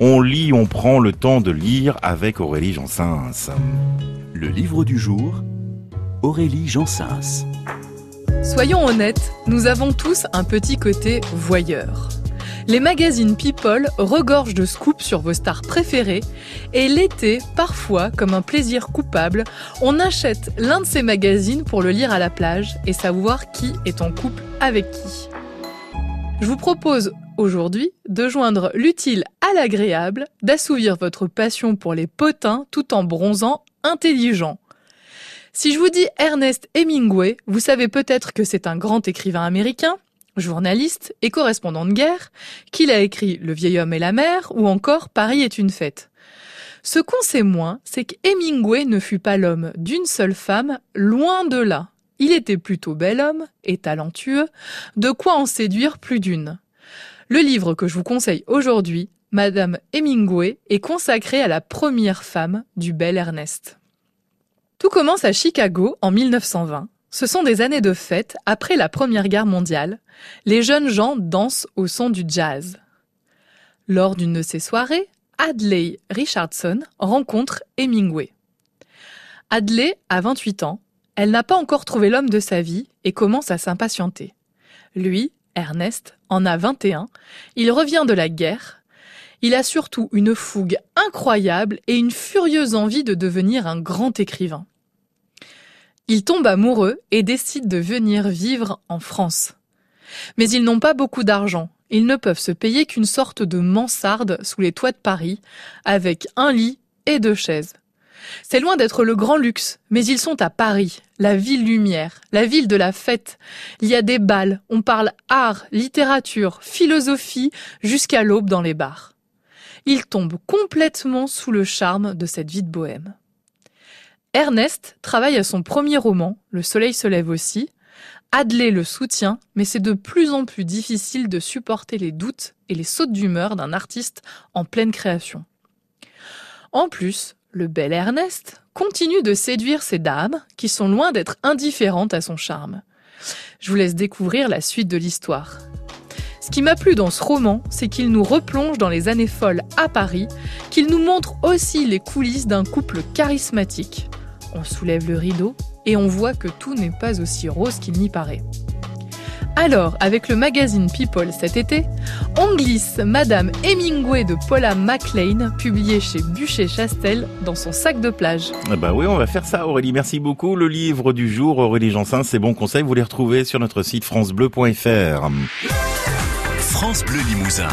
On lit, on prend le temps de lire avec Aurélie Jansens. Le livre du jour, Aurélie Jansens. Soyons honnêtes, nous avons tous un petit côté voyeur. Les magazines People regorgent de scoops sur vos stars préférées et l'été, parfois, comme un plaisir coupable, on achète l'un de ces magazines pour le lire à la plage et savoir qui est en couple avec qui. Je vous propose aujourd'hui de joindre l'utile à l'agréable, d'assouvir votre passion pour les potins tout en bronzant intelligent. Si je vous dis Ernest Hemingway, vous savez peut-être que c'est un grand écrivain américain, journaliste et correspondant de guerre, qu'il a écrit Le vieil homme et la mer ou encore Paris est une fête. Ce qu'on sait moins, c'est qu'Hemingway ne fut pas l'homme d'une seule femme, loin de là. Il était plutôt bel homme et talentueux, de quoi en séduire plus d'une. Le livre que je vous conseille aujourd'hui, Madame Hemingway, est consacré à la première femme du bel Ernest. Tout commence à Chicago en 1920 ce sont des années de fête après la Première Guerre mondiale. Les jeunes gens dansent au son du jazz. Lors d'une de ces soirées, Adley Richardson rencontre Hemingway. Adley a 28 ans, elle n'a pas encore trouvé l'homme de sa vie et commence à s'impatienter. Lui, Ernest, en a 21, il revient de la guerre. Il a surtout une fougue incroyable et une furieuse envie de devenir un grand écrivain. Ils tombent amoureux et décident de venir vivre en France. Mais ils n'ont pas beaucoup d'argent. Ils ne peuvent se payer qu'une sorte de mansarde sous les toits de Paris, avec un lit et deux chaises. C'est loin d'être le grand luxe, mais ils sont à Paris, la ville lumière, la ville de la fête. Il y a des bals, on parle art, littérature, philosophie, jusqu'à l'aube dans les bars. Ils tombent complètement sous le charme de cette vie de bohème. Ernest travaille à son premier roman, Le Soleil se lève aussi. Adley le soutient, mais c'est de plus en plus difficile de supporter les doutes et les sautes d'humeur d'un artiste en pleine création. En plus, le bel Ernest continue de séduire ces dames qui sont loin d'être indifférentes à son charme. Je vous laisse découvrir la suite de l'histoire. Ce qui m'a plu dans ce roman, c'est qu'il nous replonge dans les années folles à Paris, qu'il nous montre aussi les coulisses d'un couple charismatique, on soulève le rideau et on voit que tout n'est pas aussi rose qu'il n'y paraît. Alors, avec le magazine People cet été, on glisse Madame Hemingway de Paula MacLean, publié chez Bûcher-Chastel, dans son sac de plage. Bah oui, on va faire ça Aurélie, merci beaucoup. Le livre du jour, Aurélie Jansin, c'est bons conseils, vous les retrouvez sur notre site francebleu.fr. France Bleu Limousin.